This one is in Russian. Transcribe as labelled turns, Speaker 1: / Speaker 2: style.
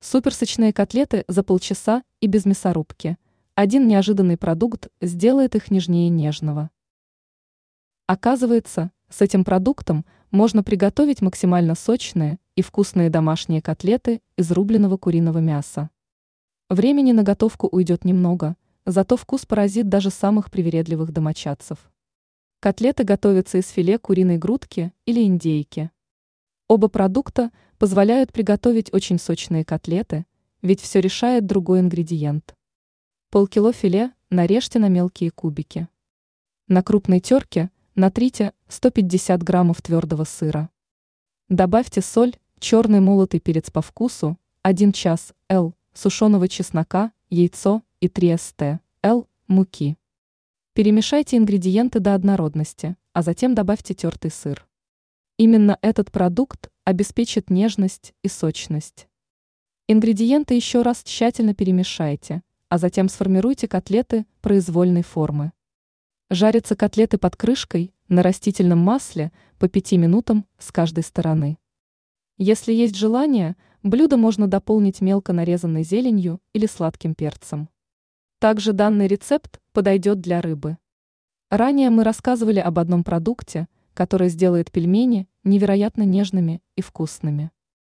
Speaker 1: Суперсочные котлеты за полчаса и без мясорубки. Один неожиданный продукт сделает их нежнее нежного. Оказывается, с этим продуктом можно приготовить максимально сочные и вкусные домашние котлеты из рубленого куриного мяса. Времени на готовку уйдет немного, зато вкус поразит даже самых привередливых домочадцев. Котлеты готовятся из филе куриной грудки или индейки. Оба продукта позволяют приготовить очень сочные котлеты, ведь все решает другой ингредиент. Полкило филе нарежьте на мелкие кубики. На крупной терке натрите 150 граммов твердого сыра. Добавьте соль, черный молотый перец по вкусу, 1 час Л сушеного чеснока, яйцо и 3 ст Л муки. Перемешайте ингредиенты до однородности, а затем добавьте тертый сыр. Именно этот продукт обеспечит нежность и сочность. Ингредиенты еще раз тщательно перемешайте, а затем сформируйте котлеты произвольной формы. Жарятся котлеты под крышкой на растительном масле по 5 минутам с каждой стороны. Если есть желание, блюдо можно дополнить мелко нарезанной зеленью или сладким перцем. Также данный рецепт подойдет для рыбы. Ранее мы рассказывали об одном продукте, который сделает пельмени невероятно нежными и вкусными.